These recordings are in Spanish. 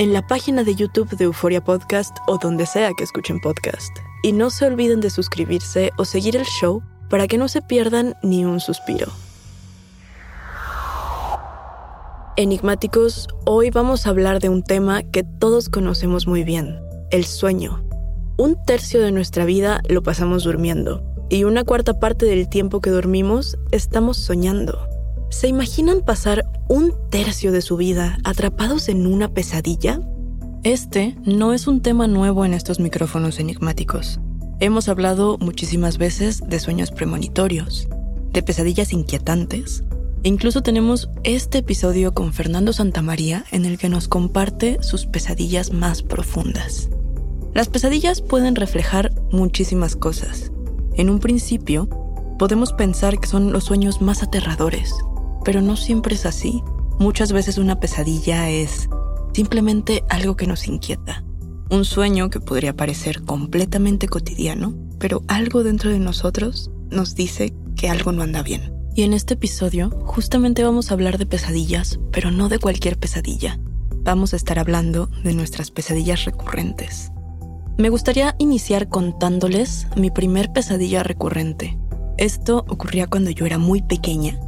en la página de YouTube de Euforia Podcast o donde sea que escuchen podcast. Y no se olviden de suscribirse o seguir el show para que no se pierdan ni un suspiro. Enigmáticos, hoy vamos a hablar de un tema que todos conocemos muy bien, el sueño. Un tercio de nuestra vida lo pasamos durmiendo y una cuarta parte del tiempo que dormimos estamos soñando. ¿Se imaginan pasar un tercio de su vida atrapados en una pesadilla? Este no es un tema nuevo en estos micrófonos enigmáticos. Hemos hablado muchísimas veces de sueños premonitorios, de pesadillas inquietantes, e incluso tenemos este episodio con Fernando Santamaría en el que nos comparte sus pesadillas más profundas. Las pesadillas pueden reflejar muchísimas cosas. En un principio, podemos pensar que son los sueños más aterradores, pero no siempre es así. Muchas veces una pesadilla es simplemente algo que nos inquieta. Un sueño que podría parecer completamente cotidiano, pero algo dentro de nosotros nos dice que algo no anda bien. Y en este episodio justamente vamos a hablar de pesadillas, pero no de cualquier pesadilla. Vamos a estar hablando de nuestras pesadillas recurrentes. Me gustaría iniciar contándoles mi primer pesadilla recurrente. Esto ocurría cuando yo era muy pequeña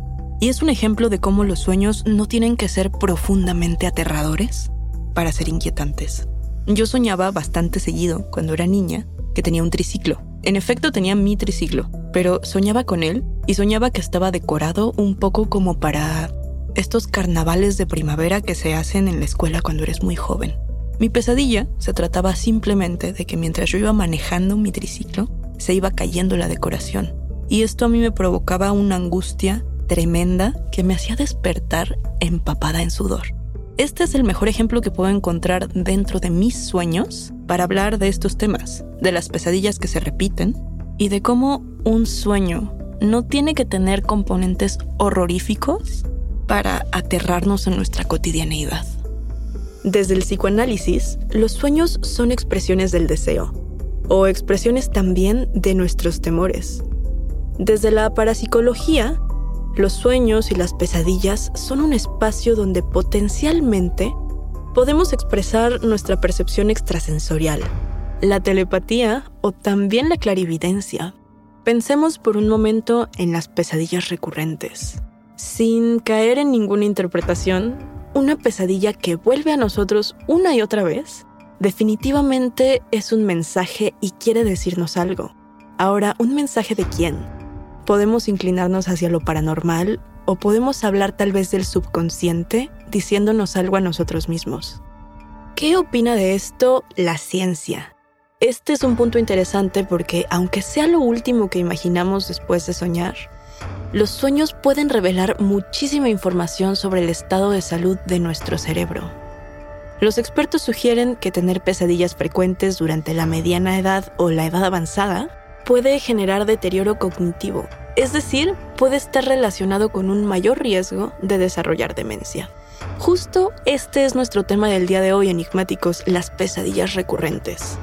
y es un ejemplo de cómo los sueños no tienen que ser profundamente aterradores para ser inquietantes. Yo soñaba bastante seguido cuando era niña que tenía un triciclo. En efecto tenía mi triciclo, pero soñaba con él y soñaba que estaba decorado un poco como para estos carnavales de primavera que se hacen en la escuela cuando eres muy joven. Mi pesadilla se trataba simplemente de que mientras yo iba manejando mi triciclo, se iba cayendo la decoración. Y esto a mí me provocaba una angustia tremenda que me hacía despertar empapada en sudor. Este es el mejor ejemplo que puedo encontrar dentro de mis sueños para hablar de estos temas, de las pesadillas que se repiten y de cómo un sueño no tiene que tener componentes horroríficos para aterrarnos en nuestra cotidianeidad. Desde el psicoanálisis, los sueños son expresiones del deseo, o expresiones también de nuestros temores. Desde la parapsicología, Los sueños y las pesadillas son un espacio donde potencialmente podemos expresar nuestra percepción extrasensorial, la telepatía o también la clarividencia. Pensemos por un momento en las pesadillas recurrentes. Sin caer en ninguna interpretación, una pesadilla que vuelve a nosotros una y otra vez definitivamente es un mensaje y quiere decirnos algo. Ahora, ¿un mensaje de quién? Podemos inclinarnos hacia lo paranormal o podemos hablar tal vez del subconsciente diciéndonos algo a nosotros mismos. ¿Qué opina de esto la ciencia? Este es un punto interesante porque aunque sea lo último que imaginamos después de soñar, los sueños pueden revelar muchísima información sobre el estado de salud de nuestro cerebro. Los expertos sugieren que tener pesadillas frecuentes durante la mediana edad o la edad avanzada puede generar deterioro cognitivo, es decir, puede estar relacionado con un mayor riesgo de desarrollar demencia. Justo este es nuestro tema del día de hoy, enigmáticos, las pesadillas recurrentes.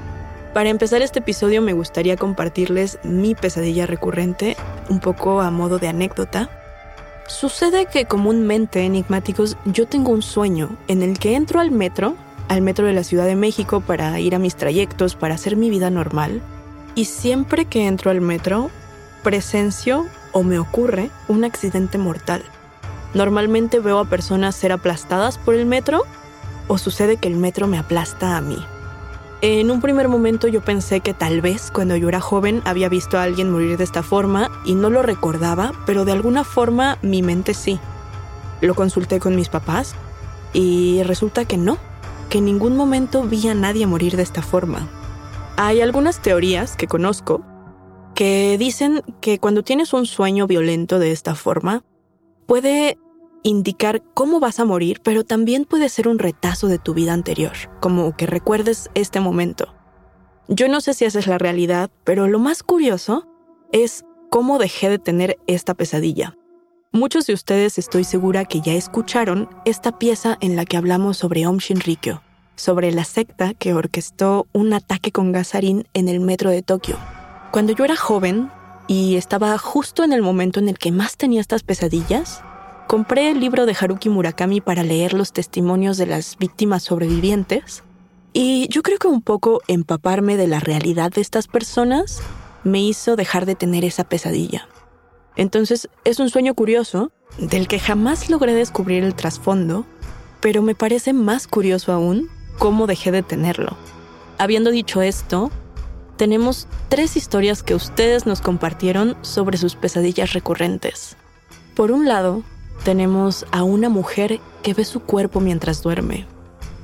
Para empezar este episodio me gustaría compartirles mi pesadilla recurrente, un poco a modo de anécdota. Sucede que comúnmente, enigmáticos, yo tengo un sueño en el que entro al metro, al metro de la Ciudad de México para ir a mis trayectos, para hacer mi vida normal, y siempre que entro al metro, presencio o me ocurre un accidente mortal. Normalmente veo a personas ser aplastadas por el metro o sucede que el metro me aplasta a mí. En un primer momento yo pensé que tal vez cuando yo era joven había visto a alguien morir de esta forma y no lo recordaba, pero de alguna forma mi mente sí. Lo consulté con mis papás y resulta que no, que en ningún momento vi a nadie morir de esta forma. Hay algunas teorías que conozco que dicen que cuando tienes un sueño violento de esta forma, puede indicar cómo vas a morir, pero también puede ser un retazo de tu vida anterior, como que recuerdes este momento. Yo no sé si esa es la realidad, pero lo más curioso es cómo dejé de tener esta pesadilla. Muchos de ustedes estoy segura que ya escucharon esta pieza en la que hablamos sobre Om Shinrikyo, sobre la secta que orquestó un ataque con gasarín en el metro de Tokio. Cuando yo era joven y estaba justo en el momento en el que más tenía estas pesadillas, compré el libro de Haruki Murakami para leer los testimonios de las víctimas sobrevivientes y yo creo que un poco empaparme de la realidad de estas personas me hizo dejar de tener esa pesadilla. Entonces es un sueño curioso del que jamás logré descubrir el trasfondo, pero me parece más curioso aún cómo dejé de tenerlo. Habiendo dicho esto, tenemos tres historias que ustedes nos compartieron sobre sus pesadillas recurrentes. Por un lado, tenemos a una mujer que ve su cuerpo mientras duerme.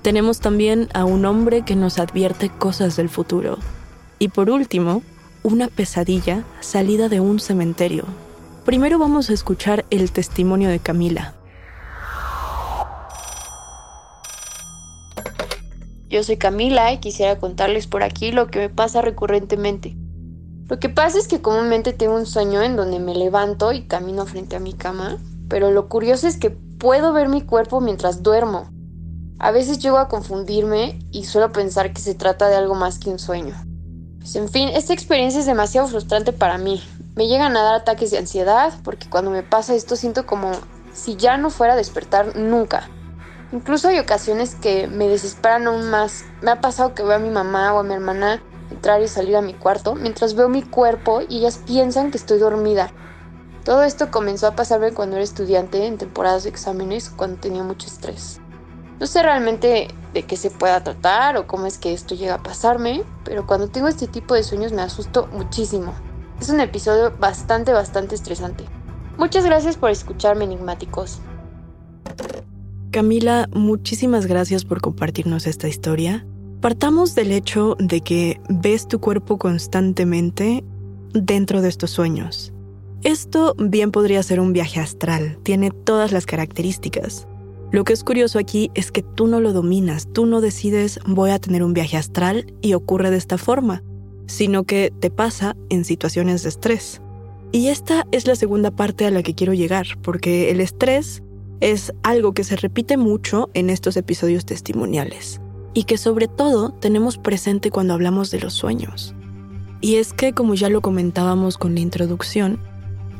Tenemos también a un hombre que nos advierte cosas del futuro. Y por último, una pesadilla salida de un cementerio. Primero vamos a escuchar el testimonio de Camila. Yo soy Camila y quisiera contarles por aquí lo que me pasa recurrentemente. Lo que pasa es que comúnmente tengo un sueño en donde me levanto y camino frente a mi cama pero lo curioso es que puedo ver mi cuerpo mientras duermo. A veces llego a confundirme y suelo pensar que se trata de algo más que un sueño. Pues en fin, esta experiencia es demasiado frustrante para mí. Me llegan a dar ataques de ansiedad porque cuando me pasa esto siento como si ya no fuera a despertar nunca. Incluso hay ocasiones que me desesperan aún más. Me ha pasado que veo a mi mamá o a mi hermana entrar y salir a mi cuarto mientras veo mi cuerpo y ellas piensan que estoy dormida todo esto comenzó a pasarme cuando era estudiante en temporadas de exámenes cuando tenía mucho estrés. No sé realmente de qué se pueda tratar o cómo es que esto llega a pasarme, pero cuando tengo este tipo de sueños me asusto muchísimo. Es un episodio bastante, bastante estresante. Muchas gracias por escucharme, enigmáticos. Camila, muchísimas gracias por compartirnos esta historia. Partamos del hecho de que ves tu cuerpo constantemente dentro de estos sueños. Esto bien podría ser un viaje astral, tiene todas las características. Lo que es curioso aquí es que tú no lo dominas, tú no decides voy a tener un viaje astral y ocurre de esta forma, sino que te pasa en situaciones de estrés. Y esta es la segunda parte a la que quiero llegar, porque el estrés es algo que se repite mucho en estos episodios testimoniales y que sobre todo tenemos presente cuando hablamos de los sueños. Y es que, como ya lo comentábamos con la introducción,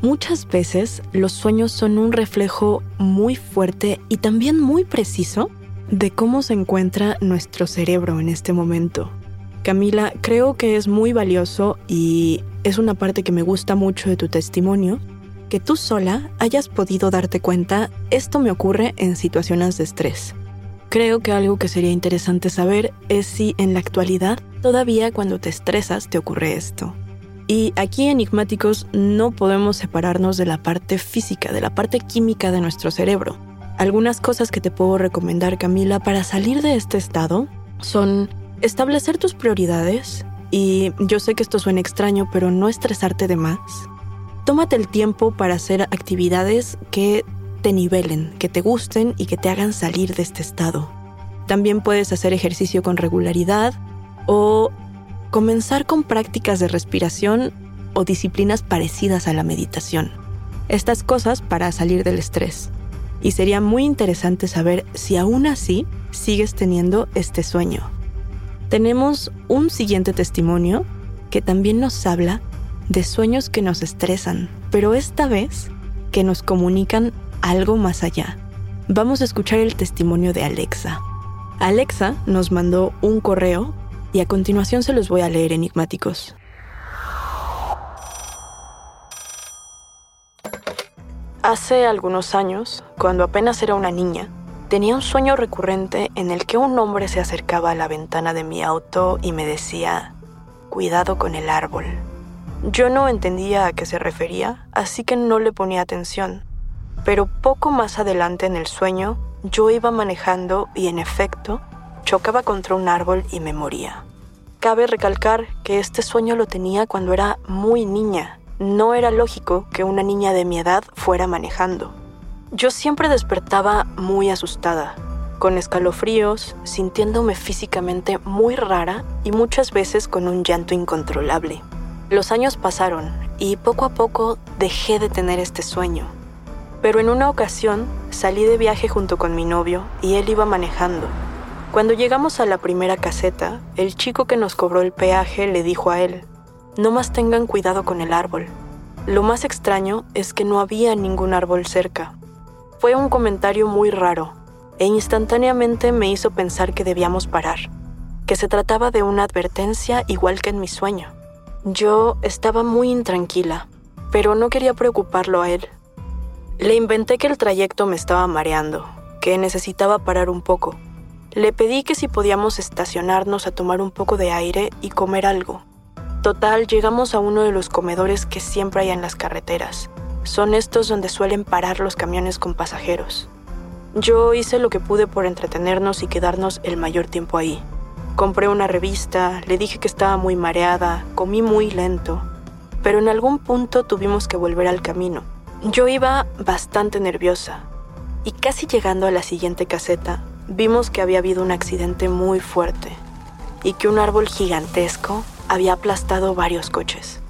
Muchas veces los sueños son un reflejo muy fuerte y también muy preciso de cómo se encuentra nuestro cerebro en este momento. Camila, creo que es muy valioso y es una parte que me gusta mucho de tu testimonio, que tú sola hayas podido darte cuenta, esto me ocurre en situaciones de estrés. Creo que algo que sería interesante saber es si en la actualidad todavía cuando te estresas te ocurre esto. Y aquí enigmáticos no podemos separarnos de la parte física, de la parte química de nuestro cerebro. Algunas cosas que te puedo recomendar, Camila, para salir de este estado son establecer tus prioridades y yo sé que esto suena extraño, pero no estresarte de más. Tómate el tiempo para hacer actividades que te nivelen, que te gusten y que te hagan salir de este estado. También puedes hacer ejercicio con regularidad o comenzar con prácticas de respiración o disciplinas parecidas a la meditación. Estas cosas para salir del estrés. Y sería muy interesante saber si aún así sigues teniendo este sueño. Tenemos un siguiente testimonio que también nos habla de sueños que nos estresan, pero esta vez que nos comunican algo más allá. Vamos a escuchar el testimonio de Alexa. Alexa nos mandó un correo y a continuación se los voy a leer enigmáticos. Hace algunos años, cuando apenas era una niña, tenía un sueño recurrente en el que un hombre se acercaba a la ventana de mi auto y me decía, cuidado con el árbol. Yo no entendía a qué se refería, así que no le ponía atención. Pero poco más adelante en el sueño, yo iba manejando y en efecto, chocaba contra un árbol y me moría. Cabe recalcar que este sueño lo tenía cuando era muy niña. No era lógico que una niña de mi edad fuera manejando. Yo siempre despertaba muy asustada, con escalofríos, sintiéndome físicamente muy rara y muchas veces con un llanto incontrolable. Los años pasaron y poco a poco dejé de tener este sueño. Pero en una ocasión salí de viaje junto con mi novio y él iba manejando. Cuando llegamos a la primera caseta, el chico que nos cobró el peaje le dijo a él, no más tengan cuidado con el árbol. Lo más extraño es que no había ningún árbol cerca. Fue un comentario muy raro e instantáneamente me hizo pensar que debíamos parar, que se trataba de una advertencia igual que en mi sueño. Yo estaba muy intranquila, pero no quería preocuparlo a él. Le inventé que el trayecto me estaba mareando, que necesitaba parar un poco. Le pedí que si podíamos estacionarnos a tomar un poco de aire y comer algo. Total, llegamos a uno de los comedores que siempre hay en las carreteras. Son estos donde suelen parar los camiones con pasajeros. Yo hice lo que pude por entretenernos y quedarnos el mayor tiempo ahí. Compré una revista, le dije que estaba muy mareada, comí muy lento, pero en algún punto tuvimos que volver al camino. Yo iba bastante nerviosa y casi llegando a la siguiente caseta, vimos que había habido un accidente muy fuerte y que un árbol gigantesco había aplastado varios coches.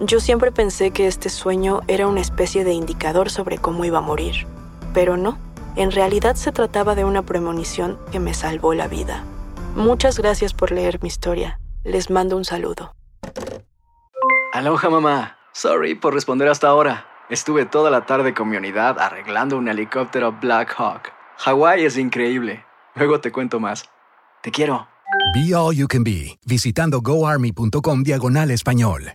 Yo siempre pensé que este sueño era una especie de indicador sobre cómo iba a morir, pero no, en realidad se trataba de una premonición que me salvó la vida. Muchas gracias por leer mi historia. Les mando un saludo. Aloha mamá. Sorry por responder hasta ahora. Estuve toda la tarde con mi unidad arreglando un helicóptero Black Hawk. Hawái es increíble. Luego te cuento más. Te quiero. Be All You Can Be, visitando goarmy.com diagonal español.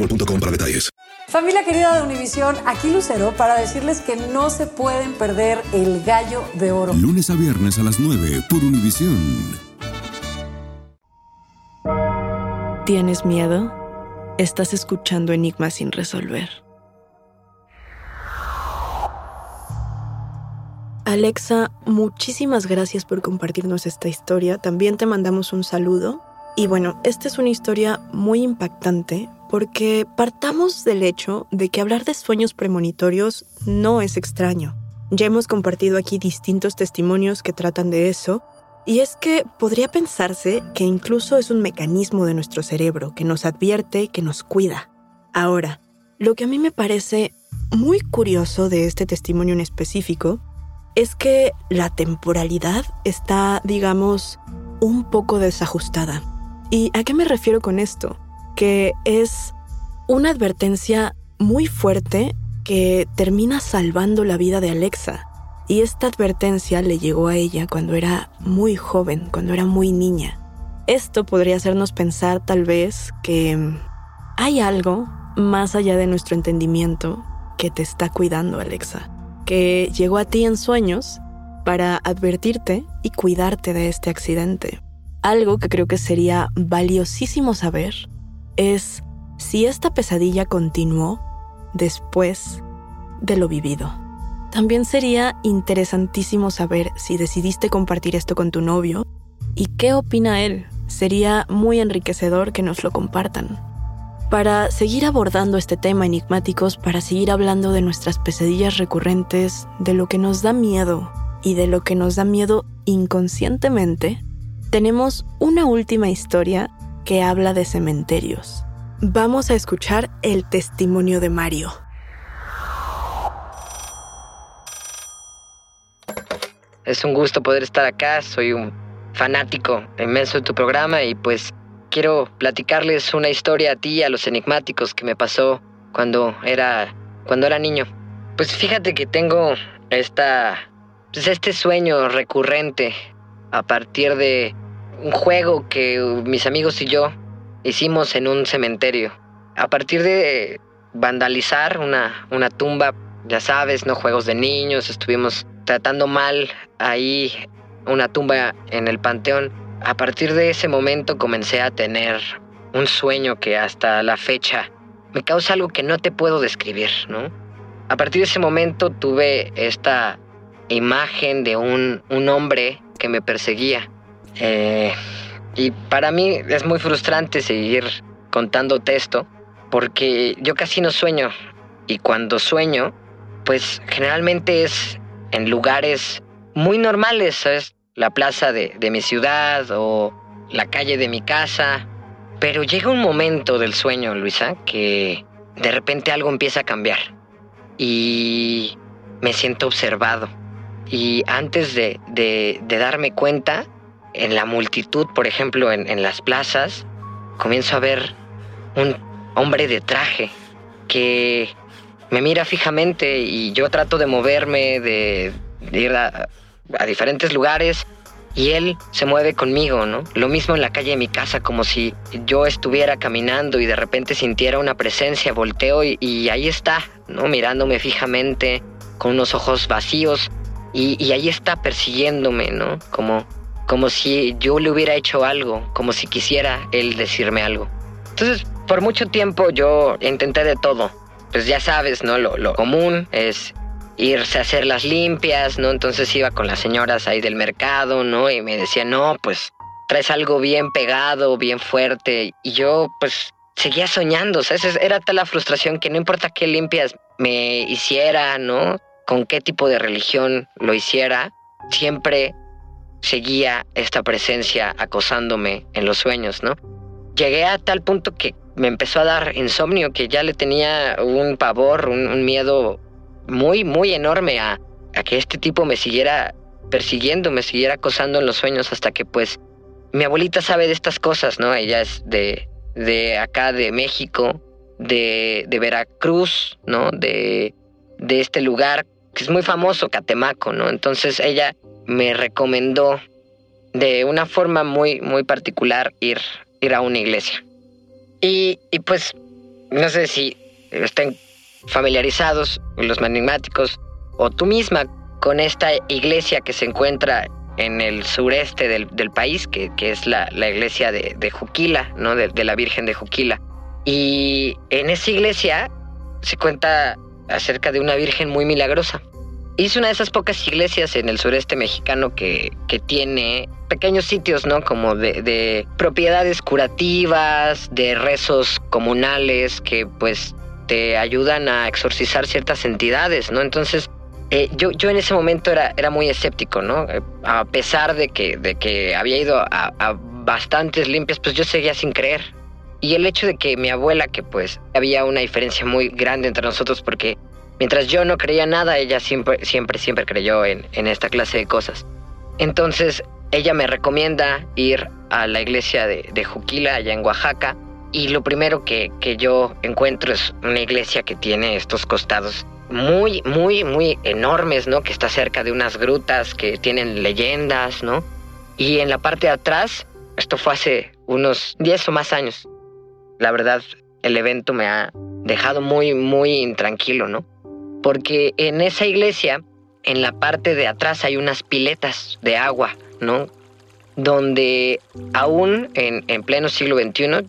boostmobile.com para detalles. Familia querida de Univisión, aquí Lucero para decirles que no se pueden perder el gallo de oro. Lunes a viernes a las 9 por Univisión. ¿Tienes miedo? Estás escuchando Enigmas sin resolver. Alexa, muchísimas gracias por compartirnos esta historia. También te mandamos un saludo. Y bueno, esta es una historia muy impactante porque partamos del hecho de que hablar de sueños premonitorios no es extraño. Ya hemos compartido aquí distintos testimonios que tratan de eso, y es que podría pensarse que incluso es un mecanismo de nuestro cerebro que nos advierte, que nos cuida. Ahora, lo que a mí me parece muy curioso de este testimonio en específico es que la temporalidad está, digamos, un poco desajustada. ¿Y a qué me refiero con esto? Que es una advertencia muy fuerte que termina salvando la vida de Alexa. Y esta advertencia le llegó a ella cuando era muy joven, cuando era muy niña. Esto podría hacernos pensar tal vez que hay algo más allá de nuestro entendimiento que te está cuidando, Alexa, que llegó a ti en sueños para advertirte y cuidarte de este accidente. Algo que creo que sería valiosísimo saber es si esta pesadilla continuó después de lo vivido. También sería interesantísimo saber si decidiste compartir esto con tu novio y qué opina él. Sería muy enriquecedor que nos lo compartan para seguir abordando este tema enigmáticos, para seguir hablando de nuestras pesadillas recurrentes, de lo que nos da miedo y de lo que nos da miedo inconscientemente, tenemos una última historia que habla de cementerios. Vamos a escuchar el testimonio de Mario. Es un gusto poder estar acá, soy un fanático inmenso de tu programa y pues quiero platicarles una historia a ti y a los enigmáticos que me pasó cuando era cuando era niño. Pues fíjate que tengo esta pues este sueño recurrente a partir de un juego que mis amigos y yo hicimos en un cementerio. A partir de vandalizar una, una tumba, ya sabes, no juegos de niños, estuvimos tratando mal ahí una tumba en el panteón a partir de ese momento comencé a tener un sueño que hasta la fecha me causa algo que no te puedo describir, ¿no? A partir de ese momento tuve esta imagen de un, un hombre que me perseguía. Eh, y para mí es muy frustrante seguir contándote esto, porque yo casi no sueño. Y cuando sueño, pues generalmente es en lugares muy normales, ¿sabes? la plaza de, mi ciudad o la calle de mi casa. Pero llega un momento del sueño, Luisa, que de repente algo empieza a cambiar. Y me siento observado. Y antes de, darme cuenta, en la multitud, por ejemplo, en, las plazas, comienzo a ver un hombre de traje que me mira fijamente y yo trato de moverme, de, ir a, a diferentes lugares y él se mueve conmigo, ¿no? Lo mismo en la calle de mi casa, como si yo estuviera caminando y de repente sintiera una presencia, volteo y, ahí está, ¿no? Mirándome fijamente, con unos ojos vacíos y, y, ahí está persiguiéndome, ¿no? Como, como si yo le hubiera hecho algo, como si quisiera él decirme algo. Entonces, por mucho tiempo yo intenté de todo. Pues ya sabes, ¿no? Lo, lo común es irse a hacer las limpias, ¿no? Entonces iba con las señoras ahí del mercado, ¿no? Y me decían, no, pues traes algo bien pegado, bien fuerte. Y yo, pues, seguía soñando, esa era tal la frustración que no importa qué limpias me hiciera, ¿no? Con qué tipo de religión lo hiciera, siempre seguía esta presencia acosándome en los sueños, ¿no? Llegué a tal punto que me empezó a dar insomnio, que ya le tenía un pavor, un miedo muy, muy enorme a, que este tipo me siguiera persiguiendo, me siguiera acosando en los sueños hasta que pues mi abuelita sabe de estas cosas, ¿no? Ella es de, de acá, de México, de, de Veracruz, ¿no? De, de este lugar que es muy famoso, Catemaco, ¿no? Entonces ella me recomendó de una forma muy, muy particular ir, ir a una iglesia. Y, y pues, no sé si estén familiarizados, los enigmáticos, o tú misma con esta iglesia que se encuentra en el sureste del, país, que, es la, iglesia de, Juquila, ¿no? De, la Virgen de Juquila. Y en esa iglesia se cuenta acerca de una Virgen muy milagrosa. es una de esas pocas iglesias en el sureste mexicano que, que tiene pequeños sitios, ¿no? Como de, de, propiedades curativas, de rezos comunales que pues te ayudan a exorcizar ciertas entidades, ¿no? Entonces, eh, yo, yo en ese momento era, era muy escéptico, ¿no? Eh, a pesar de que, de que había ido a, a bastantes limpias, pues yo seguía sin creer. Y el hecho de que mi abuela, que pues había una diferencia muy grande entre nosotros porque mientras yo no creía nada, ella siempre, siempre, siempre creyó en, en esta clase de cosas. Entonces ella me recomienda ir a la iglesia de, de Juquila, allá en Oaxaca, y lo primero que, que yo encuentro es una iglesia que tiene estos costados muy, muy, muy enormes, ¿no? Que está cerca de unas grutas que tienen leyendas, ¿no? Y en la parte de atrás, esto fue hace unos 10 o más años, la verdad, el evento me ha dejado muy, muy intranquilo, ¿no? Porque en esa iglesia, en la parte de atrás hay unas piletas de agua, ¿no? Donde aún en, en pleno siglo XXI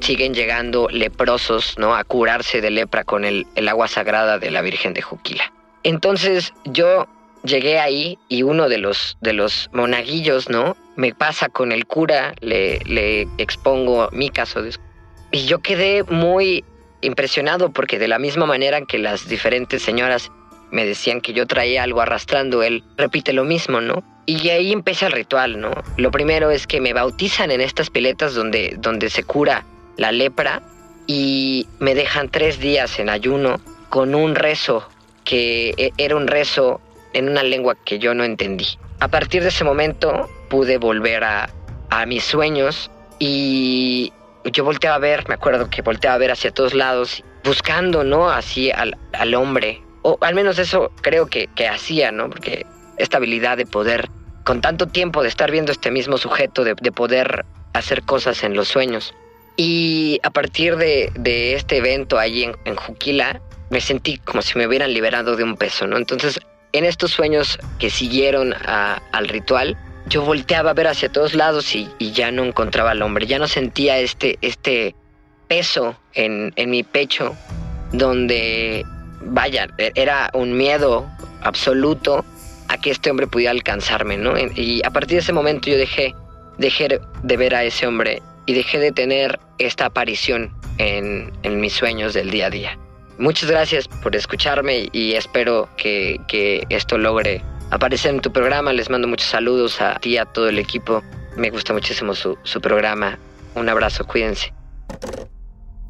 siguen llegando leprosos, ¿no? A curarse de lepra con el, el agua sagrada de la Virgen de Juquila. Entonces yo llegué ahí y uno de los, de los monaguillos, ¿no? Me pasa con el cura, le, le expongo mi caso de y yo quedé muy impresionado porque de la misma manera que las diferentes señoras me decían que yo traía algo arrastrando, él repite lo mismo, ¿no? Y ahí empieza el ritual, ¿no? Lo primero es que me bautizan en estas piletas donde, donde se cura la lepra y me dejan tres días en ayuno con un rezo que e, era un rezo en una lengua que yo no entendí. A partir de ese momento pude volver a, a mis sueños y yo volteaba a ver, me acuerdo que volteaba a ver hacia todos lados, buscando, ¿no? Así al, al hombre. O al menos eso creo que, que hacía, ¿no? Porque esta habilidad de poder, con tanto tiempo de estar viendo este mismo sujeto, de, de poder hacer cosas en los sueños. Y a partir de, de este evento allí en, en, Juquila, me sentí como si me hubieran liberado de un peso, ¿no? Entonces, en estos sueños que siguieron al ritual, yo volteaba a ver hacia todos lados y, ya no encontraba al hombre, ya no sentía este, este peso en, en mi pecho donde, vaya, era un miedo absoluto a que este hombre pudiera alcanzarme, ¿no? Y a partir de ese momento yo dejé, dejé de ver a ese hombre y dejé de tener esta aparición en, en mis sueños del día a día. Muchas gracias por escucharme y espero que, que esto logre aparecer en tu programa. Les mando muchos saludos a ti y a todo el equipo. Me gusta muchísimo su, su programa. Un abrazo, cuídense.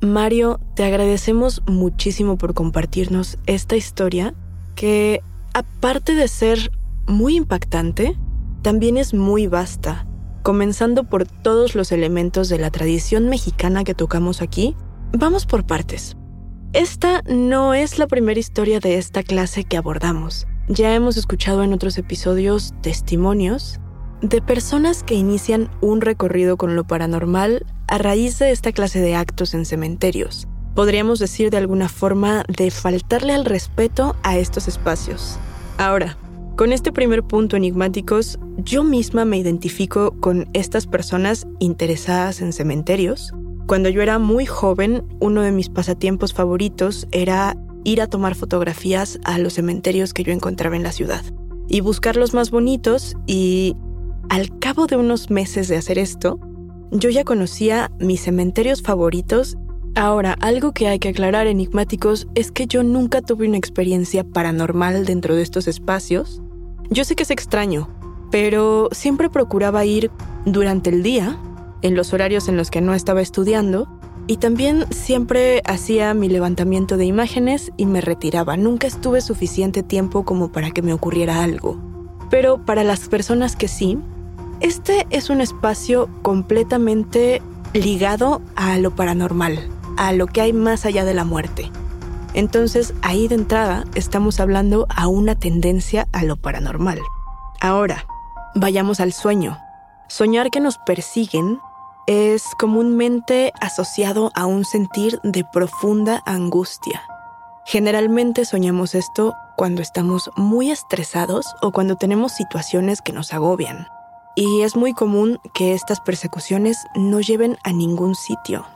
Mario, te agradecemos muchísimo por compartirnos esta historia que, aparte de ser muy impactante, también es muy vasta, comenzando por todos los elementos de la tradición mexicana que tocamos aquí. Vamos por partes. Esta no es la primera historia de esta clase que abordamos. Ya hemos escuchado en otros episodios testimonios de personas que inician un recorrido con lo paranormal a raíz de esta clase de actos en cementerios. Podríamos decir de alguna forma de faltarle al respeto a estos espacios. Ahora, con este primer punto enigmáticos, yo misma me identifico con estas personas interesadas en cementerios. Cuando yo era muy joven, uno de mis pasatiempos favoritos era ir a tomar fotografías a los cementerios que yo encontraba en la ciudad y buscar los más bonitos y al cabo de unos meses de hacer esto, yo ya conocía mis cementerios favoritos. Ahora, algo que hay que aclarar enigmáticos es que yo nunca tuve una experiencia paranormal dentro de estos espacios. Yo sé que es extraño, pero siempre procuraba ir durante el día, en los horarios en los que no estaba estudiando, y también siempre hacía mi levantamiento de imágenes y me retiraba. Nunca estuve suficiente tiempo como para que me ocurriera algo. Pero para las personas que sí, este es un espacio completamente ligado a lo paranormal, a lo que hay más allá de la muerte. Entonces ahí de entrada estamos hablando a una tendencia a lo paranormal. Ahora, vayamos al sueño. Soñar que nos persiguen es comúnmente asociado a un sentir de profunda angustia. Generalmente soñamos esto cuando estamos muy estresados o cuando tenemos situaciones que nos agobian. Y es muy común que estas persecuciones no lleven a ningún sitio.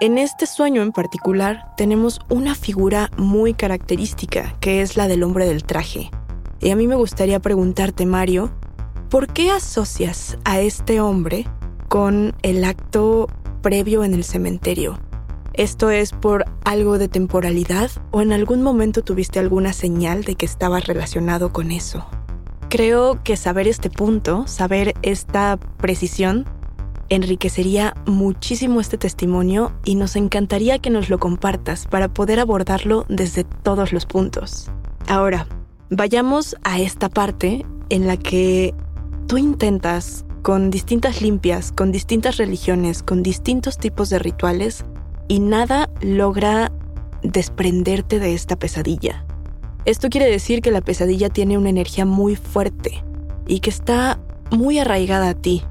En este sueño en particular tenemos una figura muy característica, que es la del hombre del traje. Y a mí me gustaría preguntarte, Mario, ¿por qué asocias a este hombre con el acto previo en el cementerio? ¿Esto es por algo de temporalidad o en algún momento tuviste alguna señal de que estaba relacionado con eso? Creo que saber este punto, saber esta precisión, enriquecería muchísimo este testimonio y nos encantaría que nos lo compartas para poder abordarlo desde todos los puntos. Ahora, vayamos a esta parte en la que tú intentas, con distintas limpias, con distintas religiones, con distintos tipos de rituales, y nada logra desprenderte de esta pesadilla. Esto quiere decir que la pesadilla tiene una energía muy fuerte y que está muy arraigada a ti.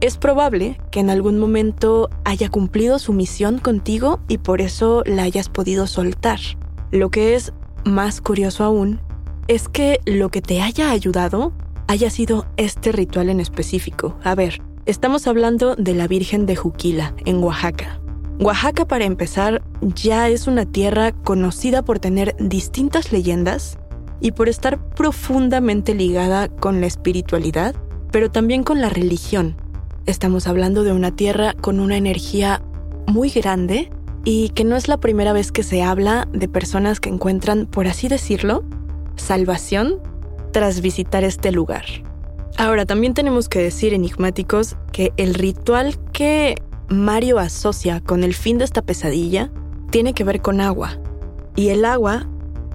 Es probable que en algún momento haya cumplido su misión contigo y por eso la hayas podido soltar. Lo que es más curioso aún es que lo que te haya ayudado haya sido este ritual en específico. A ver, estamos hablando de la Virgen de Juquila, en Oaxaca. Oaxaca, para empezar, ya es una tierra conocida por tener distintas leyendas y por estar profundamente ligada con la espiritualidad, pero también con la religión. Estamos hablando de una tierra con una energía muy grande y que no es la primera vez que se habla de personas que encuentran, por así decirlo, salvación tras visitar este lugar. Ahora, también tenemos que decir, enigmáticos, que el ritual que Mario asocia con el fin de esta pesadilla tiene que ver con agua. Y el agua,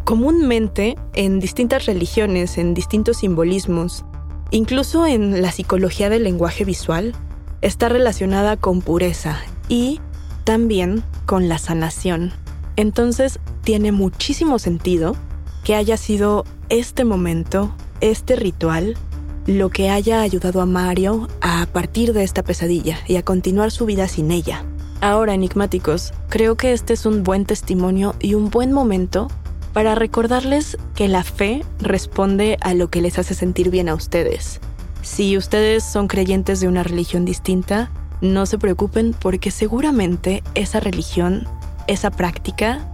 comúnmente en distintas religiones, en distintos simbolismos, incluso en la psicología del lenguaje visual, está relacionada con pureza y también con la sanación. Entonces tiene muchísimo sentido que haya sido este momento, este ritual, lo que haya ayudado a Mario a partir de esta pesadilla y a continuar su vida sin ella. Ahora, enigmáticos, creo que este es un buen testimonio y un buen momento para recordarles que la fe responde a lo que les hace sentir bien a ustedes. Si ustedes son creyentes de una religión distinta, no se preocupen porque seguramente esa religión, esa práctica,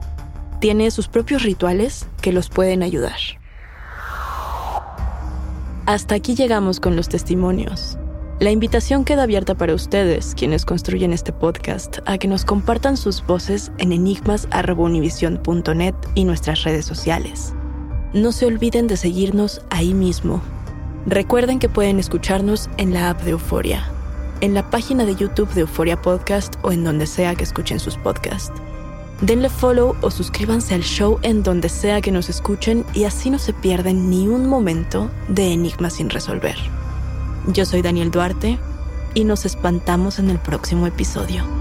tiene sus propios rituales que los pueden ayudar. Hasta aquí llegamos con los testimonios. La invitación queda abierta para ustedes, quienes construyen este podcast, a que nos compartan sus voces en enigmas.univision.net y nuestras redes sociales. No se olviden de seguirnos ahí mismo. Recuerden que pueden escucharnos en la app de Euforia, en la página de YouTube de Euforia Podcast o en donde sea que escuchen sus podcasts. Denle follow o suscríbanse al show en donde sea que nos escuchen y así no se pierden ni un momento de Enigma sin resolver. Yo soy Daniel Duarte y nos espantamos en el próximo episodio.